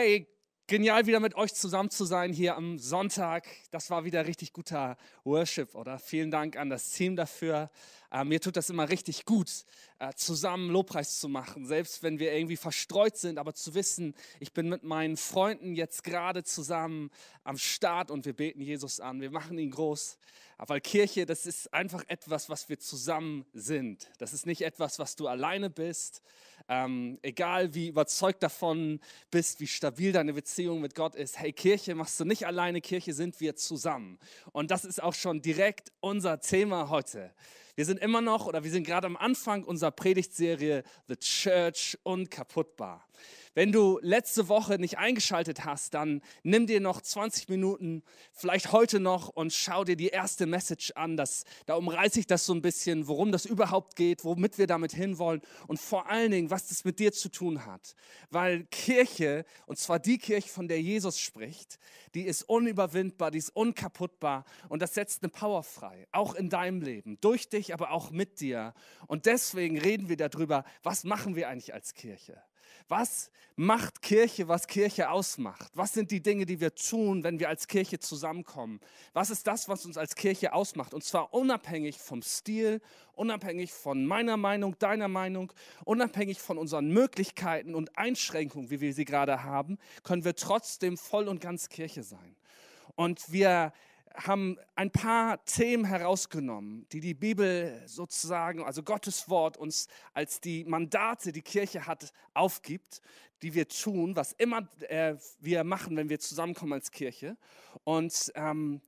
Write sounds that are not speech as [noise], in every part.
Hey, genial wieder mit euch zusammen zu sein hier am Sonntag. Das war wieder richtig guter Worship, oder? Vielen Dank an das Team dafür. Äh, mir tut das immer richtig gut, äh, zusammen Lobpreis zu machen, selbst wenn wir irgendwie verstreut sind, aber zu wissen, ich bin mit meinen Freunden jetzt gerade zusammen am Start und wir beten Jesus an, wir machen ihn groß. Weil Kirche, das ist einfach etwas, was wir zusammen sind. Das ist nicht etwas, was du alleine bist. Ähm, egal wie überzeugt davon bist, wie stabil deine Beziehung mit Gott ist. Hey, Kirche machst du nicht alleine, Kirche sind wir zusammen. Und das ist auch schon direkt unser Thema heute. Wir sind immer noch oder wir sind gerade am Anfang unserer Predigtserie The Church Unkaputtbar. Wenn du letzte Woche nicht eingeschaltet hast, dann nimm dir noch 20 Minuten, vielleicht heute noch und schau dir die erste Message an. Das, da umreiße ich das so ein bisschen, worum das überhaupt geht, womit wir damit hinwollen und vor allen Dingen, was das mit dir zu tun hat. Weil Kirche, und zwar die Kirche, von der Jesus spricht, die ist unüberwindbar, die ist unkaputtbar und das setzt eine Power frei, auch in deinem Leben, durch dich, aber auch mit dir. Und deswegen reden wir darüber, was machen wir eigentlich als Kirche? Was macht Kirche, was Kirche ausmacht? Was sind die Dinge, die wir tun, wenn wir als Kirche zusammenkommen? Was ist das, was uns als Kirche ausmacht? Und zwar unabhängig vom Stil, unabhängig von meiner Meinung, deiner Meinung, unabhängig von unseren Möglichkeiten und Einschränkungen, wie wir sie gerade haben, können wir trotzdem voll und ganz Kirche sein. Und wir haben ein paar Themen herausgenommen, die die Bibel sozusagen, also Gottes Wort uns als die Mandate, die Kirche hat, aufgibt, die wir tun, was immer äh, wir machen, wenn wir zusammenkommen als Kirche. Und ähm,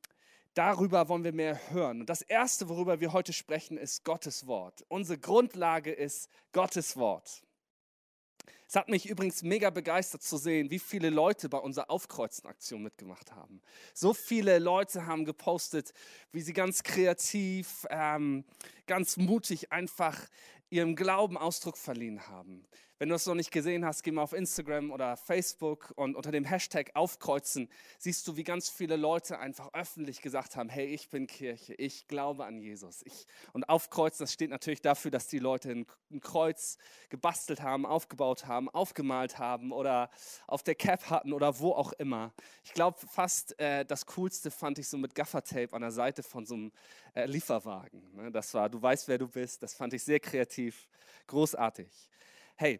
darüber wollen wir mehr hören. Und das Erste, worüber wir heute sprechen, ist Gottes Wort. Unsere Grundlage ist Gottes Wort. Es hat mich übrigens mega begeistert zu sehen, wie viele Leute bei unserer Aufkreuzen-Aktion mitgemacht haben. So viele Leute haben gepostet, wie sie ganz kreativ, ähm, ganz mutig einfach ihrem Glauben Ausdruck verliehen haben. Wenn du es noch nicht gesehen hast, geh mal auf Instagram oder Facebook und unter dem Hashtag Aufkreuzen siehst du, wie ganz viele Leute einfach öffentlich gesagt haben, hey, ich bin Kirche, ich glaube an Jesus. Ich, und Aufkreuzen, das steht natürlich dafür, dass die Leute ein, Kreuz gebastelt haben, aufgebaut haben, aufgemalt haben oder auf der Cap hatten oder wo auch immer. Ich glaube fast, äh, das Coolste fand ich so mit Gaffertape an der Seite von so einem äh, Lieferwagen. Ne? Das war, du weißt, wer du bist, das fand ich sehr kreativ, großartig. Hey,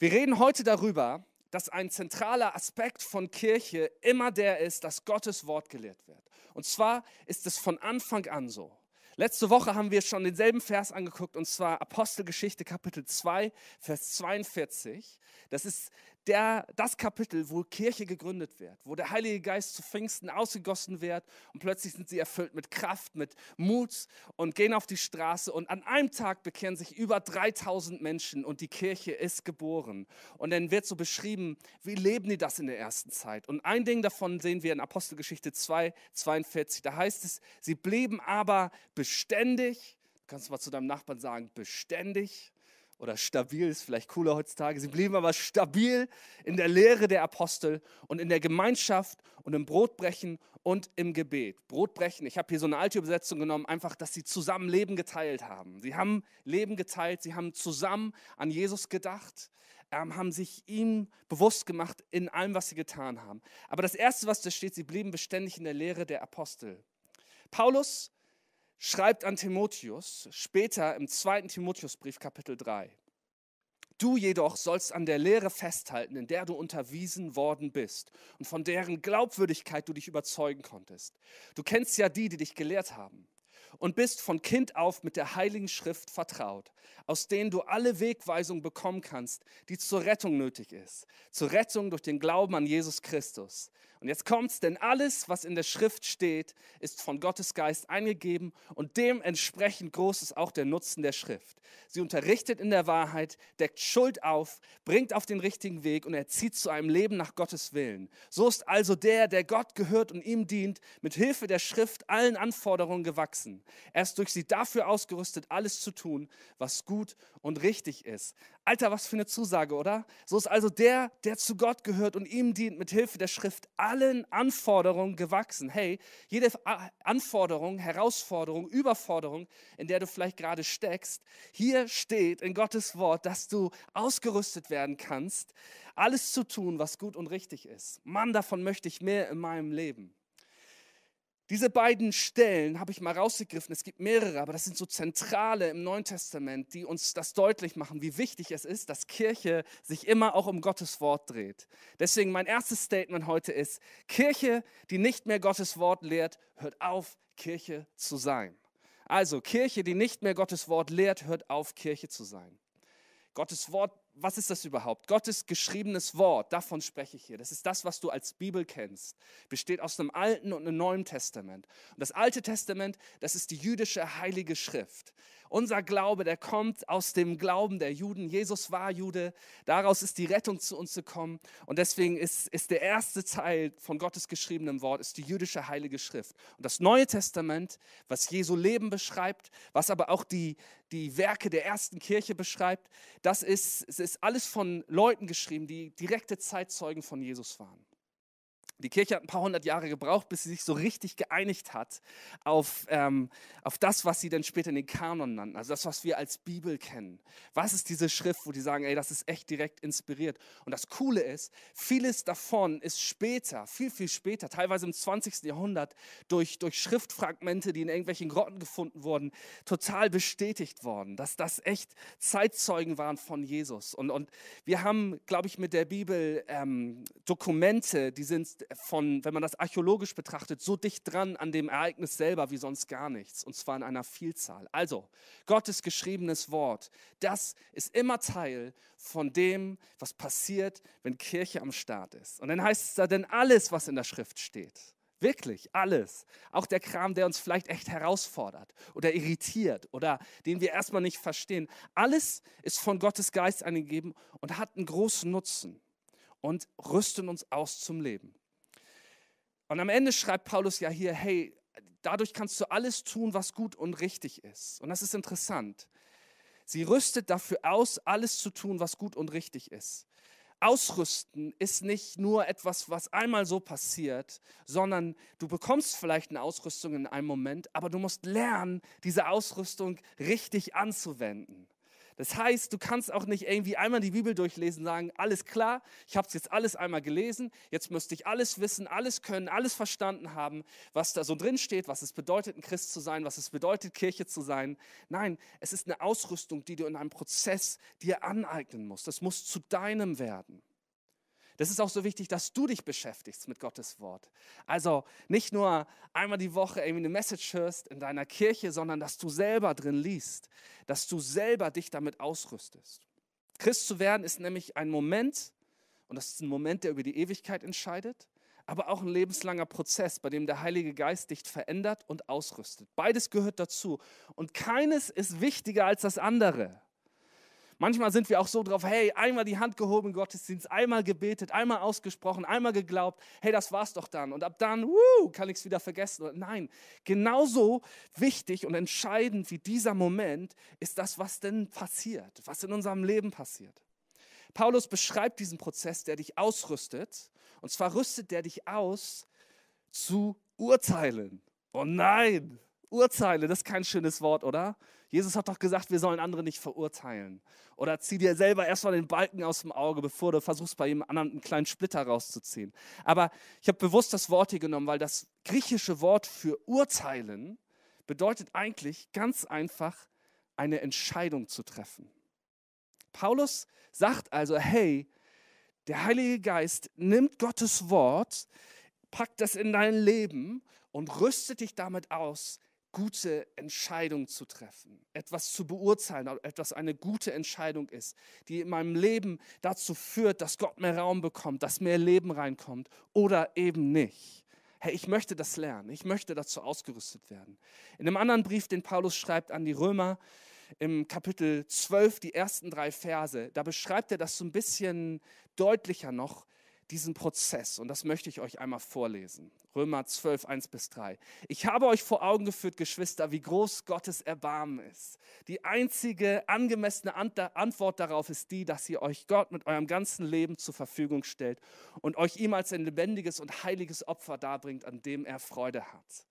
wir reden heute darüber, dass ein zentraler Aspekt von Kirche immer der ist, dass Gottes Wort gelehrt wird. Und zwar ist es von Anfang an so. Letzte Woche haben wir schon denselben Vers angeguckt, und zwar Apostelgeschichte Kapitel 2, Vers 42. Das ist der, das Kapitel, wo Kirche gegründet wird, wo der Heilige Geist zu Pfingsten ausgegossen wird und plötzlich sind sie erfüllt mit Kraft, mit Mut und gehen auf die Straße und an einem Tag bekehren sich über 3000 Menschen und die Kirche ist geboren. Und dann wird so beschrieben, wie leben die das in der ersten Zeit. Und ein Ding davon sehen wir in Apostelgeschichte 2, 42. Da heißt es, sie blieben aber beständig, du kannst mal zu deinem Nachbarn sagen, beständig oder stabil ist vielleicht cooler heutzutage. Sie blieben aber stabil in der Lehre der Apostel und in der Gemeinschaft und im Brotbrechen und im Gebet. Brotbrechen, ich habe hier so eine alte Übersetzung genommen, einfach, dass sie zusammen Leben geteilt haben. Sie haben Leben geteilt, sie haben zusammen an Jesus gedacht, ähm, haben sich ihm bewusst gemacht in allem, was sie getan haben. Aber das Erste, was da steht, sie blieben beständig in der Lehre der Apostel. Paulus schreibt an Timotheus, später im zweiten Timotheusbrief Kapitel 3. Du jedoch sollst an der Lehre festhalten, in der du unterwiesen worden bist und von deren Glaubwürdigkeit du dich überzeugen konntest. Du kennst ja die, die dich gelehrt haben und bist von Kind auf mit der Heiligen Schrift vertraut, aus denen du alle Wegweisung bekommen kannst, die zur Rettung nötig ist. Zur Rettung durch den Glauben an Jesus Christus. Und jetzt kommt's, denn alles, was in der Schrift steht, ist von Gottes Geist eingegeben und dementsprechend groß ist auch der Nutzen der Schrift. Sie unterrichtet in der Wahrheit, deckt Schuld auf, bringt auf den richtigen Weg und erzieht zu einem Leben nach Gottes Willen. So ist also der, der Gott gehört und ihm dient, mit Hilfe der Schrift allen Anforderungen gewachsen. Er ist durch sie dafür ausgerüstet, alles zu tun, was gut und richtig ist. Alter, was für eine Zusage, oder? So ist also der, der zu Gott gehört und ihm dient, mit Hilfe der Schrift allen Anforderungen gewachsen. Hey, jede Anforderung, Herausforderung, Überforderung, in der du vielleicht gerade steckst, hier steht in Gottes Wort, dass du ausgerüstet werden kannst, alles zu tun, was gut und richtig ist. Mann, davon möchte ich mehr in meinem Leben. Diese beiden Stellen habe ich mal rausgegriffen. Es gibt mehrere, aber das sind so zentrale im Neuen Testament, die uns das deutlich machen, wie wichtig es ist, dass Kirche sich immer auch um Gottes Wort dreht. Deswegen mein erstes Statement heute ist, Kirche, die nicht mehr Gottes Wort lehrt, hört auf, Kirche zu sein. Also Kirche, die nicht mehr Gottes Wort lehrt, hört auf, Kirche zu sein. Gottes Wort was ist das überhaupt? Gottes geschriebenes Wort, davon spreche ich hier. Das ist das, was du als Bibel kennst. Besteht aus einem Alten und einem Neuen Testament. Und das Alte Testament, das ist die jüdische heilige Schrift. Unser Glaube, der kommt aus dem Glauben der Juden. Jesus war Jude. Daraus ist die Rettung zu uns gekommen. Und deswegen ist, ist der erste Teil von Gottes geschriebenem Wort, ist die jüdische Heilige Schrift. Und das Neue Testament, was Jesu Leben beschreibt, was aber auch die, die Werke der ersten Kirche beschreibt, das ist, es ist alles von Leuten geschrieben, die direkte Zeitzeugen von Jesus waren. Die Kirche hat ein paar hundert Jahre gebraucht, bis sie sich so richtig geeinigt hat auf, ähm, auf das, was sie dann später in den Kanon nannten, also das, was wir als Bibel kennen. Was ist diese Schrift, wo die sagen, ey, das ist echt direkt inspiriert. Und das Coole ist, vieles davon ist später, viel, viel später, teilweise im 20. Jahrhundert, durch, durch Schriftfragmente, die in irgendwelchen Grotten gefunden wurden, total bestätigt worden, dass das echt Zeitzeugen waren von Jesus. Und, und wir haben, glaube ich, mit der Bibel ähm, Dokumente, die sind von, wenn man das archäologisch betrachtet, so dicht dran an dem Ereignis selber wie sonst gar nichts. Und zwar in einer Vielzahl. Also, Gottes geschriebenes Wort, das ist immer Teil von dem, was passiert, wenn Kirche am Start ist. Und dann heißt es da denn alles, was in der Schrift steht. Wirklich, alles. Auch der Kram, der uns vielleicht echt herausfordert oder irritiert oder den wir erstmal nicht verstehen. Alles ist von Gottes Geist eingegeben und hat einen großen Nutzen und rüsten uns aus zum Leben. Und am Ende schreibt Paulus ja hier, hey, dadurch kannst du alles tun, was gut und richtig ist. Und das ist interessant. Sie rüstet dafür aus, alles zu tun, was gut und richtig ist. Ausrüsten ist nicht nur etwas, was einmal so passiert, sondern du bekommst vielleicht eine Ausrüstung in einem Moment, aber du musst lernen, diese Ausrüstung richtig anzuwenden. Das heißt, du kannst auch nicht irgendwie einmal die Bibel durchlesen und sagen, alles klar, ich habe es jetzt alles einmal gelesen, jetzt müsste ich alles wissen, alles können, alles verstanden haben, was da so drin steht, was es bedeutet, ein Christ zu sein, was es bedeutet, Kirche zu sein. Nein, es ist eine Ausrüstung, die du in einem Prozess dir aneignen musst. Das muss zu deinem werden. Das ist auch so wichtig, dass du dich beschäftigst mit Gottes Wort. Also nicht nur einmal die Woche irgendwie eine Message hörst in deiner Kirche, sondern dass du selber drin liest, dass du selber dich damit ausrüstest. Christ zu werden ist nämlich ein Moment, und das ist ein Moment, der über die Ewigkeit entscheidet, aber auch ein lebenslanger Prozess, bei dem der Heilige Geist dich verändert und ausrüstet. Beides gehört dazu. Und keines ist wichtiger als das andere. Manchmal sind wir auch so drauf, hey, einmal die Hand gehoben im Gottesdienst, einmal gebetet, einmal ausgesprochen, einmal geglaubt, hey, das war's doch dann. Und ab dann, wuh, kann ich es wieder vergessen. Nein, genauso wichtig und entscheidend wie dieser Moment ist das, was denn passiert, was in unserem Leben passiert. Paulus beschreibt diesen Prozess, der dich ausrüstet. Und zwar rüstet der dich aus zu urteilen. Oh nein, urteile, das ist kein schönes Wort, oder? Jesus hat doch gesagt, wir sollen andere nicht verurteilen. Oder zieh dir selber erstmal den Balken aus dem Auge, bevor du versuchst, bei jemand anderem einen kleinen Splitter rauszuziehen. Aber ich habe bewusst das Wort hier genommen, weil das griechische Wort für urteilen bedeutet eigentlich ganz einfach, eine Entscheidung zu treffen. Paulus sagt also, hey, der Heilige Geist nimmt Gottes Wort, packt das in dein Leben und rüstet dich damit aus, gute Entscheidung zu treffen, etwas zu beurteilen, etwas eine gute Entscheidung ist, die in meinem Leben dazu führt, dass Gott mehr Raum bekommt, dass mehr Leben reinkommt oder eben nicht. Hey, ich möchte das lernen, ich möchte dazu ausgerüstet werden. In einem anderen Brief, den Paulus schreibt an die Römer, im Kapitel 12, die ersten drei Verse, da beschreibt er das so ein bisschen deutlicher noch, diesen Prozess und das möchte ich euch einmal vorlesen. Römer 12, 1 bis 3. Ich habe euch vor Augen geführt, Geschwister, wie groß Gottes Erbarmen ist. Die einzige angemessene Antwort darauf ist die, dass ihr euch Gott mit eurem ganzen Leben zur Verfügung stellt und euch ihm als ein lebendiges und heiliges Opfer darbringt, an dem er Freude hat.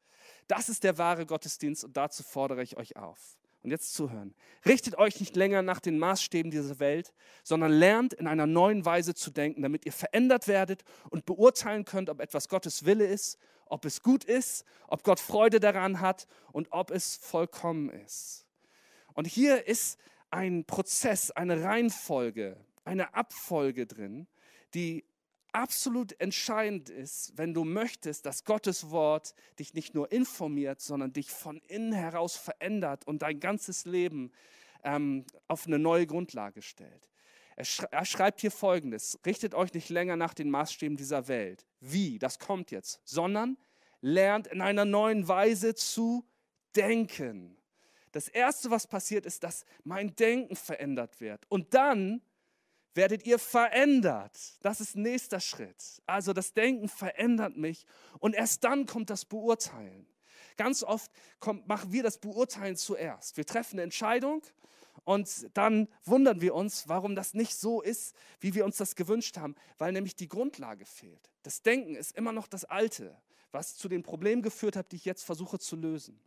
Das ist der wahre Gottesdienst und dazu fordere ich euch auf. Und jetzt zuhören. Richtet euch nicht länger nach den Maßstäben dieser Welt, sondern lernt in einer neuen Weise zu denken, damit ihr verändert werdet und beurteilen könnt, ob etwas Gottes Wille ist, ob es gut ist, ob Gott Freude daran hat und ob es vollkommen ist. Und hier ist ein Prozess, eine Reihenfolge, eine Abfolge drin, die absolut entscheidend ist, wenn du möchtest, dass Gottes Wort dich nicht nur informiert, sondern dich von innen heraus verändert und dein ganzes Leben ähm, auf eine neue Grundlage stellt. Er, schre er schreibt hier folgendes: Richtet euch nicht länger nach den Maßstäben dieser Welt. Wie? Das kommt jetzt. Sondern lernt in einer neuen Weise zu denken. Das Erste, was passiert, ist, dass mein Denken verändert wird. Und dann werdet ihr verändert. Das ist nächster Schritt. Also das Denken verändert mich und erst dann kommt das Beurteilen. Ganz oft kommt, machen wir das Beurteilen zuerst. Wir treffen eine Entscheidung und dann wundern wir uns, warum das nicht so ist, wie wir uns das gewünscht haben, weil nämlich die Grundlage fehlt. Das Denken ist immer noch das Alte, was zu den Problemen geführt hat, die ich jetzt versuche zu lösen.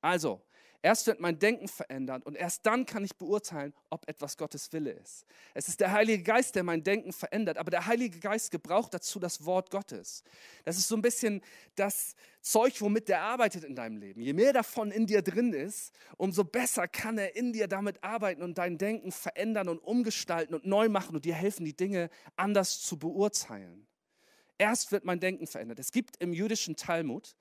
Also, Erst wird mein Denken verändert und erst dann kann ich beurteilen, ob etwas Gottes Wille ist. Es ist der Heilige Geist, der mein Denken verändert, aber der Heilige Geist gebraucht dazu das Wort Gottes. Das ist so ein bisschen das Zeug, womit der arbeitet in deinem Leben. Je mehr davon in dir drin ist, umso besser kann er in dir damit arbeiten und dein Denken verändern und umgestalten und neu machen und dir helfen, die Dinge anders zu beurteilen. Erst wird mein Denken verändert. Es gibt im jüdischen Talmud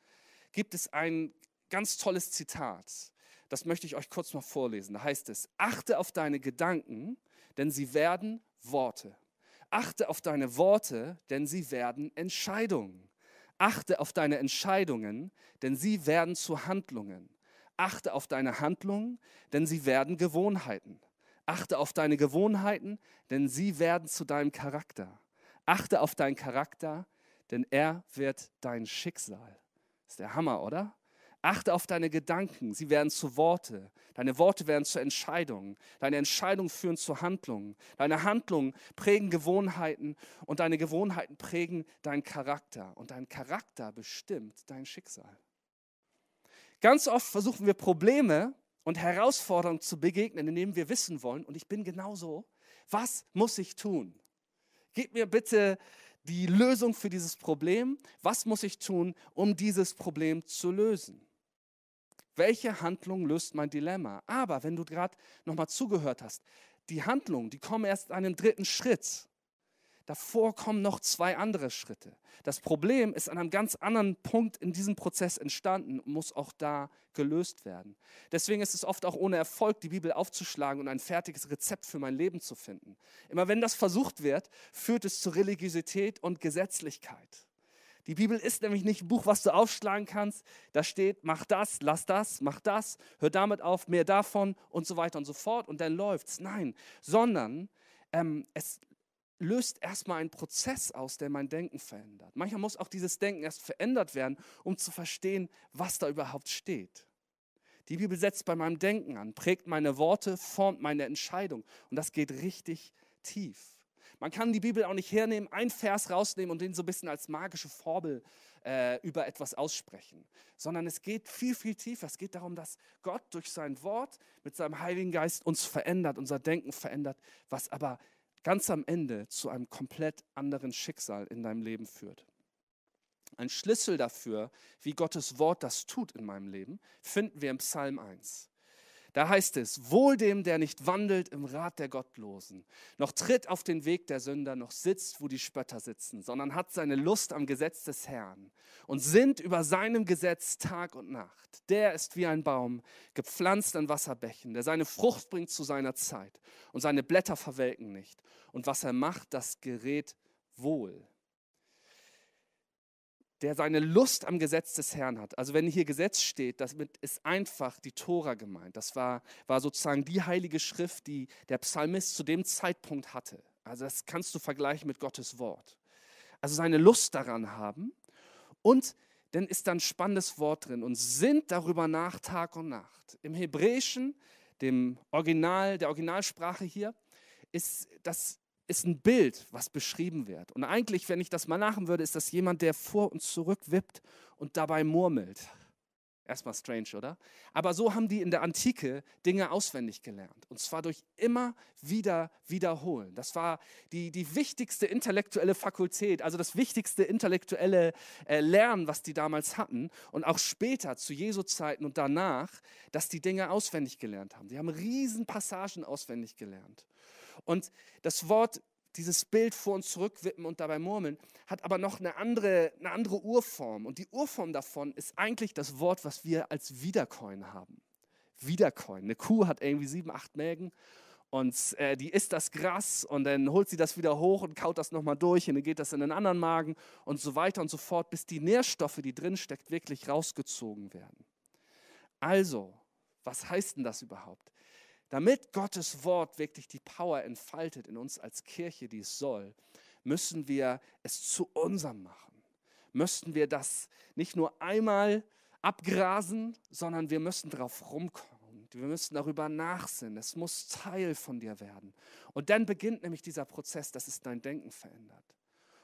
gibt es ein ganz tolles Zitat. Das möchte ich euch kurz noch vorlesen. Da heißt es, achte auf deine Gedanken, denn sie werden Worte. Achte auf deine Worte, denn sie werden Entscheidungen. Achte auf deine Entscheidungen, denn sie werden zu Handlungen. Achte auf deine Handlungen, denn sie werden Gewohnheiten. Achte auf deine Gewohnheiten, denn sie werden zu deinem Charakter. Achte auf deinen Charakter, denn er wird dein Schicksal. ist der Hammer, oder? Achte auf deine Gedanken, sie werden zu Worte. Deine Worte werden zu Entscheidungen. Deine Entscheidungen führen zu Handlungen. Deine Handlungen prägen Gewohnheiten und deine Gewohnheiten prägen deinen Charakter. Und dein Charakter bestimmt dein Schicksal. Ganz oft versuchen wir Probleme und Herausforderungen zu begegnen, indem wir wissen wollen, und ich bin genauso, was muss ich tun? Gib mir bitte die Lösung für dieses Problem. Was muss ich tun, um dieses Problem zu lösen? Welche Handlung löst mein Dilemma? Aber wenn du gerade nochmal zugehört hast, die Handlungen, die kommen erst an einem dritten Schritt. Davor kommen noch zwei andere Schritte. Das Problem ist an einem ganz anderen Punkt in diesem Prozess entstanden und muss auch da gelöst werden. Deswegen ist es oft auch ohne Erfolg, die Bibel aufzuschlagen und ein fertiges Rezept für mein Leben zu finden. Immer wenn das versucht wird, führt es zu Religiosität und Gesetzlichkeit. Die Bibel ist nämlich nicht ein Buch, was du aufschlagen kannst. Da steht, mach das, lass das, mach das, hör damit auf, mehr davon und so weiter und so fort und dann läuft's. Nein, sondern ähm, es löst erstmal einen Prozess aus, der mein Denken verändert. Manchmal muss auch dieses Denken erst verändert werden, um zu verstehen, was da überhaupt steht. Die Bibel setzt bei meinem Denken an, prägt meine Worte, formt meine Entscheidung und das geht richtig tief. Man kann die Bibel auch nicht hernehmen, einen Vers rausnehmen und den so ein bisschen als magische Formel äh, über etwas aussprechen, sondern es geht viel, viel tiefer. Es geht darum, dass Gott durch sein Wort mit seinem Heiligen Geist uns verändert, unser Denken verändert, was aber ganz am Ende zu einem komplett anderen Schicksal in deinem Leben führt. Ein Schlüssel dafür, wie Gottes Wort das tut in meinem Leben, finden wir im Psalm 1. Da heißt es, wohl dem, der nicht wandelt im Rat der Gottlosen, noch tritt auf den Weg der Sünder, noch sitzt, wo die Spötter sitzen, sondern hat seine Lust am Gesetz des Herrn und sinnt über seinem Gesetz Tag und Nacht. Der ist wie ein Baum, gepflanzt an Wasserbächen, der seine Frucht bringt zu seiner Zeit und seine Blätter verwelken nicht. Und was er macht, das gerät wohl der seine Lust am Gesetz des Herrn hat. Also wenn hier Gesetz steht, damit ist einfach die Tora gemeint. Das war, war sozusagen die heilige Schrift, die der Psalmist zu dem Zeitpunkt hatte. Also das kannst du vergleichen mit Gottes Wort. Also seine Lust daran haben und dann ist da ein spannendes Wort drin und sind darüber nach Tag und Nacht. Im Hebräischen, dem Original, der Originalsprache hier, ist das ist ein Bild, was beschrieben wird. Und eigentlich, wenn ich das mal machen würde, ist das jemand, der vor und zurück wippt und dabei murmelt. Erstmal strange, oder? Aber so haben die in der Antike Dinge auswendig gelernt. Und zwar durch immer wieder wiederholen. Das war die, die wichtigste intellektuelle Fakultät, also das wichtigste intellektuelle äh, Lernen, was die damals hatten. Und auch später, zu Jesu Zeiten und danach, dass die Dinge auswendig gelernt haben. Die haben riesen Passagen auswendig gelernt. Und das Wort dieses Bild vor und zurück wippen und dabei murmeln, hat aber noch eine andere, eine andere Urform. Und die Urform davon ist eigentlich das Wort, was wir als Wiedercoin haben. Wiedercoin. Eine Kuh hat irgendwie sieben, acht Mägen und äh, die isst das Gras und dann holt sie das wieder hoch und kaut das nochmal durch und dann geht das in den anderen Magen und so weiter und so fort, bis die Nährstoffe, die drin steckt, wirklich rausgezogen werden. Also, was heißt denn das überhaupt? Damit Gottes Wort wirklich die Power entfaltet in uns als Kirche, die es soll, müssen wir es zu unserem machen. Müssten wir das nicht nur einmal abgrasen, sondern wir müssen darauf rumkommen. Wir müssen darüber nachsinnen. Es muss Teil von dir werden. Und dann beginnt nämlich dieser Prozess, dass es dein Denken verändert.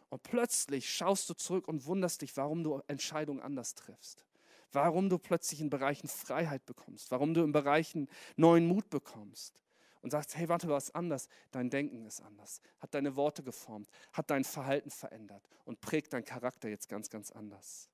Und plötzlich schaust du zurück und wunderst dich, warum du Entscheidungen anders triffst warum du plötzlich in Bereichen Freiheit bekommst, warum du in Bereichen neuen Mut bekommst und sagst, hey, warte, was anders. Dein Denken ist anders, hat deine Worte geformt, hat dein Verhalten verändert und prägt deinen Charakter jetzt ganz, ganz anders.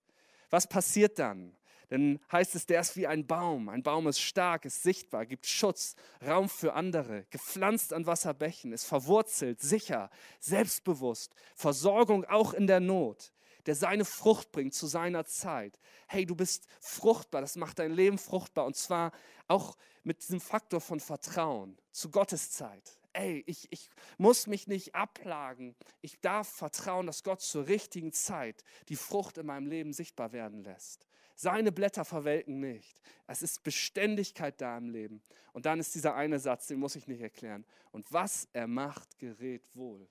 Was passiert dann? Dann heißt es, der ist wie ein Baum. Ein Baum ist stark, ist sichtbar, gibt Schutz, Raum für andere, gepflanzt an Wasserbächen, ist verwurzelt, sicher, selbstbewusst, Versorgung auch in der Not der seine Frucht bringt zu seiner Zeit. Hey, du bist fruchtbar, das macht dein Leben fruchtbar und zwar auch mit diesem Faktor von Vertrauen zu Gottes Zeit. Ey, ich, ich muss mich nicht abplagen. Ich darf vertrauen, dass Gott zur richtigen Zeit die Frucht in meinem Leben sichtbar werden lässt. Seine Blätter verwelken nicht. Es ist Beständigkeit da im Leben. Und dann ist dieser eine Satz, den muss ich nicht erklären. Und was er macht, gerät wohl.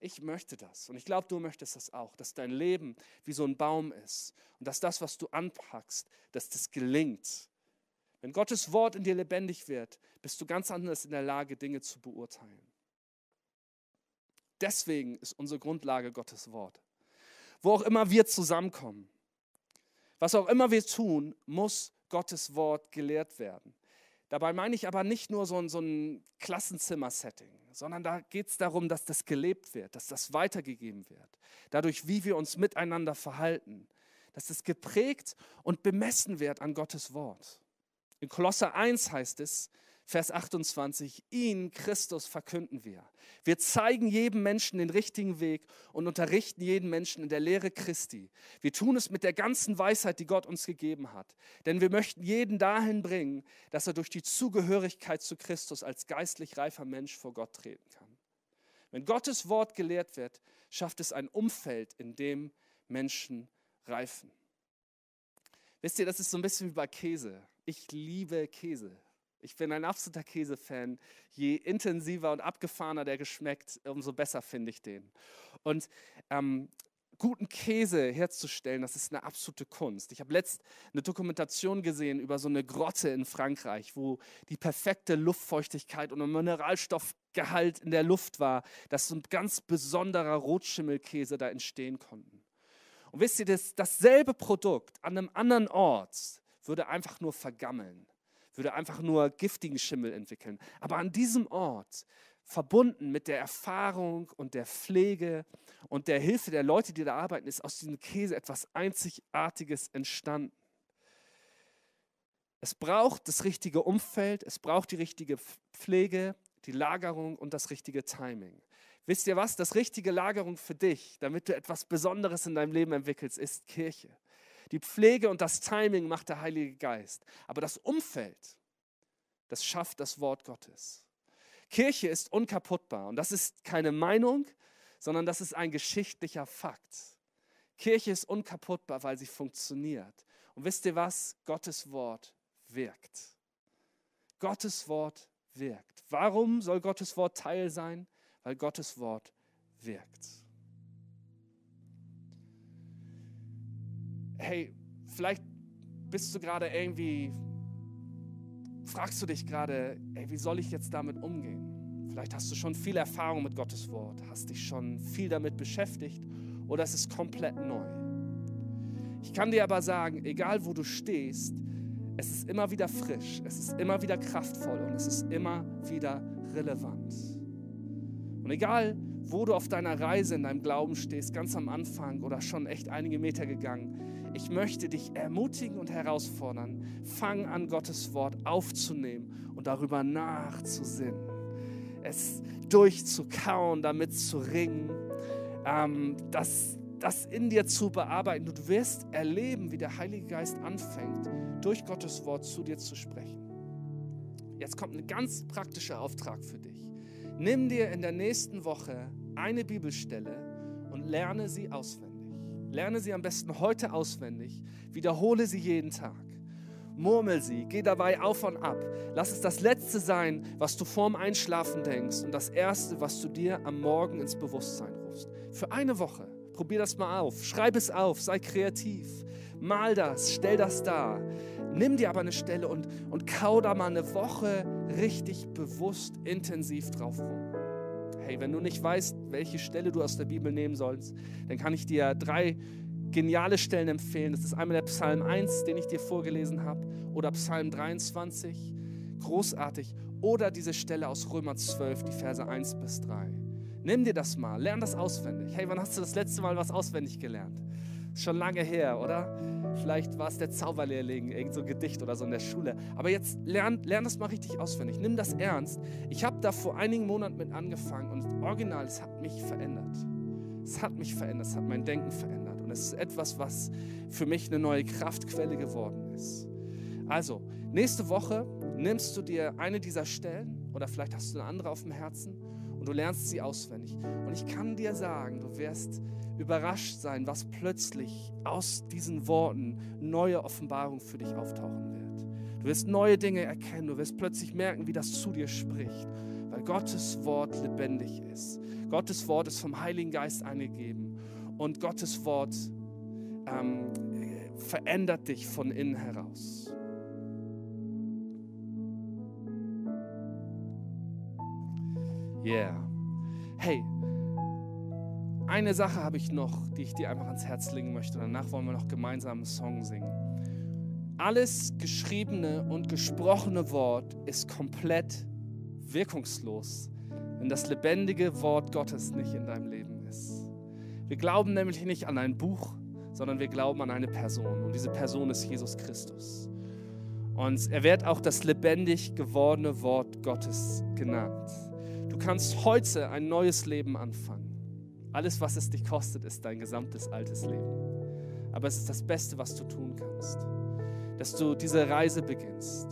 Ich möchte das und ich glaube, du möchtest das auch, dass dein Leben wie so ein Baum ist und dass das, was du anpackst, dass das gelingt. Wenn Gottes Wort in dir lebendig wird, bist du ganz anders in der Lage, Dinge zu beurteilen. Deswegen ist unsere Grundlage Gottes Wort. Wo auch immer wir zusammenkommen, was auch immer wir tun, muss Gottes Wort gelehrt werden. Dabei meine ich aber nicht nur so ein, so ein Klassenzimmer-Setting, sondern da geht es darum, dass das gelebt wird, dass das weitergegeben wird. Dadurch, wie wir uns miteinander verhalten, dass das geprägt und bemessen wird an Gottes Wort. In Kolosser 1 heißt es, Vers 28, ihn, Christus, verkünden wir. Wir zeigen jedem Menschen den richtigen Weg und unterrichten jeden Menschen in der Lehre Christi. Wir tun es mit der ganzen Weisheit, die Gott uns gegeben hat. Denn wir möchten jeden dahin bringen, dass er durch die Zugehörigkeit zu Christus als geistlich reifer Mensch vor Gott treten kann. Wenn Gottes Wort gelehrt wird, schafft es ein Umfeld, in dem Menschen reifen. Wisst ihr, das ist so ein bisschen wie bei Käse. Ich liebe Käse. Ich bin ein absoluter Käsefan. Je intensiver und abgefahrener der geschmeckt, umso besser finde ich den. Und ähm, guten Käse herzustellen, das ist eine absolute Kunst. Ich habe letzt eine Dokumentation gesehen über so eine Grotte in Frankreich, wo die perfekte Luftfeuchtigkeit und ein Mineralstoffgehalt in der Luft war, dass so ein ganz besonderer Rotschimmelkäse da entstehen konnten. Und wisst ihr, das, dasselbe Produkt an einem anderen Ort würde einfach nur vergammeln würde einfach nur giftigen Schimmel entwickeln. Aber an diesem Ort, verbunden mit der Erfahrung und der Pflege und der Hilfe der Leute, die da arbeiten, ist aus diesem Käse etwas Einzigartiges entstanden. Es braucht das richtige Umfeld, es braucht die richtige Pflege, die Lagerung und das richtige Timing. Wisst ihr was? Das richtige Lagerung für dich, damit du etwas Besonderes in deinem Leben entwickelst, ist Kirche. Die Pflege und das Timing macht der Heilige Geist. Aber das Umfeld, das schafft das Wort Gottes. Kirche ist unkaputtbar und das ist keine Meinung, sondern das ist ein geschichtlicher Fakt. Kirche ist unkaputtbar, weil sie funktioniert. Und wisst ihr was? Gottes Wort wirkt. Gottes Wort wirkt. Warum soll Gottes Wort Teil sein? weil Gottes Wort wirkt. Hey, vielleicht bist du gerade irgendwie, fragst du dich gerade, ey, wie soll ich jetzt damit umgehen? Vielleicht hast du schon viel Erfahrung mit Gottes Wort, hast dich schon viel damit beschäftigt oder es ist komplett neu. Ich kann dir aber sagen, egal wo du stehst, es ist immer wieder frisch, es ist immer wieder kraftvoll und es ist immer wieder relevant. Und egal, wo du auf deiner Reise in deinem Glauben stehst, ganz am Anfang oder schon echt einige Meter gegangen, ich möchte dich ermutigen und herausfordern, fang an, Gottes Wort aufzunehmen und darüber nachzusinnen. Es durchzukauen, damit zu ringen, ähm, das, das in dir zu bearbeiten. Du wirst erleben, wie der Heilige Geist anfängt, durch Gottes Wort zu dir zu sprechen. Jetzt kommt ein ganz praktischer Auftrag für dich. Nimm dir in der nächsten Woche eine Bibelstelle und lerne sie auswendig. Lerne sie am besten heute auswendig. Wiederhole sie jeden Tag. Murmel sie, geh dabei auf und ab. Lass es das Letzte sein, was du vorm Einschlafen denkst und das Erste, was du dir am Morgen ins Bewusstsein rufst. Für eine Woche. Probier das mal auf. Schreib es auf. Sei kreativ. Mal das. Stell das dar. Nimm dir aber eine Stelle und, und kau da mal eine Woche richtig bewusst, intensiv drauf rum. Hey, wenn du nicht weißt, welche Stelle du aus der Bibel nehmen sollst, dann kann ich dir drei geniale Stellen empfehlen. Das ist einmal der Psalm 1, den ich dir vorgelesen habe, oder Psalm 23, großartig, oder diese Stelle aus Römer 12, die Verse 1 bis 3. Nimm dir das mal, lern das auswendig. Hey, wann hast du das letzte Mal was auswendig gelernt? Ist schon lange her, oder? Vielleicht war es der Zauberlehrling, irgend so ein Gedicht oder so in der Schule. Aber jetzt lern, lern das mal richtig auswendig. Nimm das ernst. Ich habe da vor einigen Monaten mit angefangen und original, es hat mich verändert. Es hat mich verändert, es hat mein Denken verändert. Und es ist etwas, was für mich eine neue Kraftquelle geworden ist. Also, nächste Woche nimmst du dir eine dieser Stellen oder vielleicht hast du eine andere auf dem Herzen und du lernst sie auswendig. Und ich kann dir sagen, du wirst überrascht sein, was plötzlich aus diesen Worten neue Offenbarung für dich auftauchen wird. Du wirst neue Dinge erkennen, du wirst plötzlich merken, wie das zu dir spricht, weil Gottes Wort lebendig ist. Gottes Wort ist vom Heiligen Geist eingegeben und Gottes Wort ähm, verändert dich von innen heraus. Yeah. Hey, eine Sache habe ich noch, die ich dir einfach ans Herz legen möchte. Danach wollen wir noch gemeinsam einen Song singen. Alles geschriebene und gesprochene Wort ist komplett wirkungslos, wenn das lebendige Wort Gottes nicht in deinem Leben ist. Wir glauben nämlich nicht an ein Buch, sondern wir glauben an eine Person. Und diese Person ist Jesus Christus. Und er wird auch das lebendig gewordene Wort Gottes genannt. Du kannst heute ein neues Leben anfangen. Alles, was es dich kostet, ist dein gesamtes altes Leben. Aber es ist das Beste, was du tun kannst, dass du diese Reise beginnst.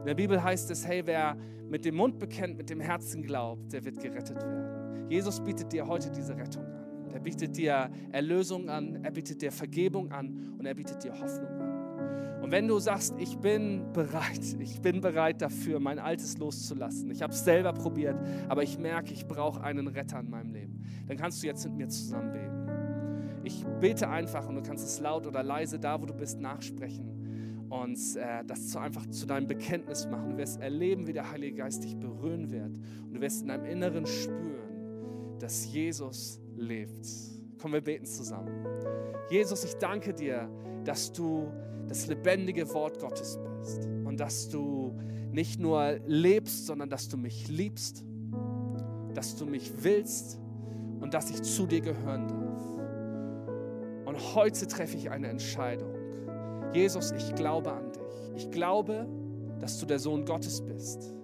In der Bibel heißt es, hey, wer mit dem Mund bekennt, mit dem Herzen glaubt, der wird gerettet werden. Jesus bietet dir heute diese Rettung an. Er bietet dir Erlösung an, er bietet dir Vergebung an und er bietet dir Hoffnung an. Und wenn du sagst, ich bin bereit, [laughs] ich bin bereit dafür, mein Altes loszulassen, ich habe es selber probiert, aber ich merke, ich brauche einen Retter in meinem Leben, dann kannst du jetzt mit mir zusammen beten. Ich bete einfach und du kannst es laut oder leise da, wo du bist, nachsprechen und äh, das zu, einfach zu deinem Bekenntnis machen. Du wirst erleben, wie der Heilige Geist dich berühren wird und du wirst in deinem Inneren spüren, dass Jesus lebt. Komm, wir beten zusammen. Jesus, ich danke dir, dass du das lebendige Wort Gottes bist und dass du nicht nur lebst, sondern dass du mich liebst, dass du mich willst und dass ich zu dir gehören darf. Und heute treffe ich eine Entscheidung. Jesus, ich glaube an dich. Ich glaube, dass du der Sohn Gottes bist,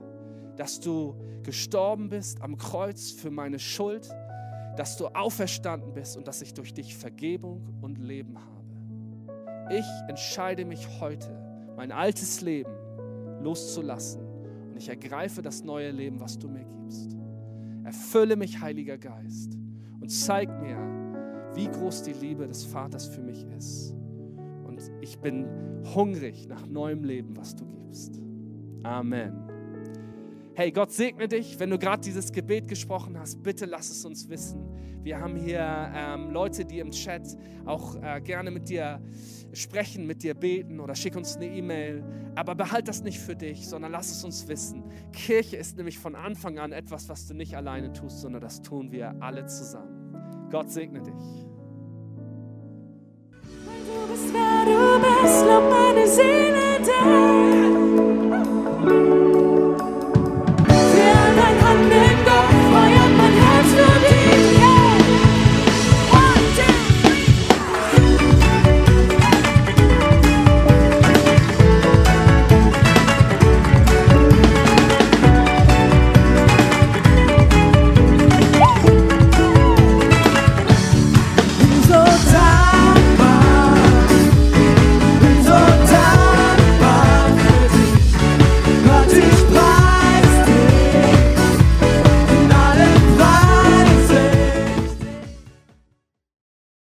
dass du gestorben bist am Kreuz für meine Schuld, dass du auferstanden bist und dass ich durch dich Vergebung und Leben habe. Ich entscheide mich heute, mein altes Leben loszulassen und ich ergreife das neue Leben, was du mir gibst. Erfülle mich, Heiliger Geist und zeig mir, wie groß die Liebe des Vaters für mich ist. Und ich bin hungrig nach neuem Leben, was du gibst. Amen. Hey, Gott segne dich. Wenn du gerade dieses Gebet gesprochen hast, bitte lass es uns wissen. Wir haben hier ähm, Leute, die im Chat auch äh, gerne mit dir sprechen, mit dir beten oder schick uns eine E-Mail. Aber behalt das nicht für dich, sondern lass es uns wissen. Kirche ist nämlich von Anfang an etwas, was du nicht alleine tust, sondern das tun wir alle zusammen. Gott segne dich. Du bist wer du bist, lob meine Seele dir.